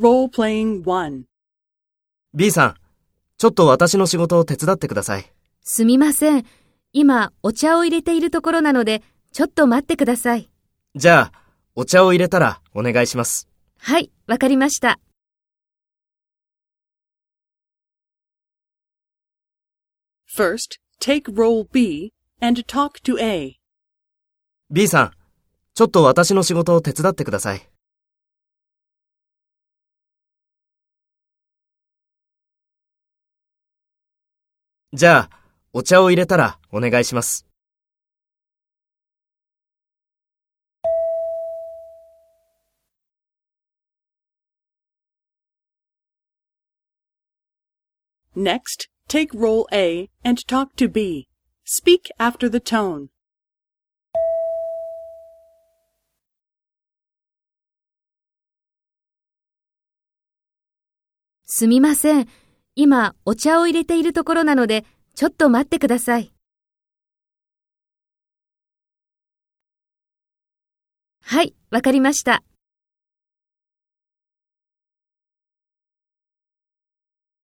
1 B さん、ちょっと私の仕事を手伝ってください。すみません。今、お茶を入れているところなので、ちょっと待ってください。じゃあ、お茶を入れたらお願いします。はい、わかりました。First, take role B and talk to A. B さん、ちょっと私の仕事を手伝ってください。じゃあ、お茶を入れたらお願いします。Next, take role A and talk to B. Speak after the tone. すみません。今、お茶を入れているところなので、ちょっと待ってください。はい、わかりました。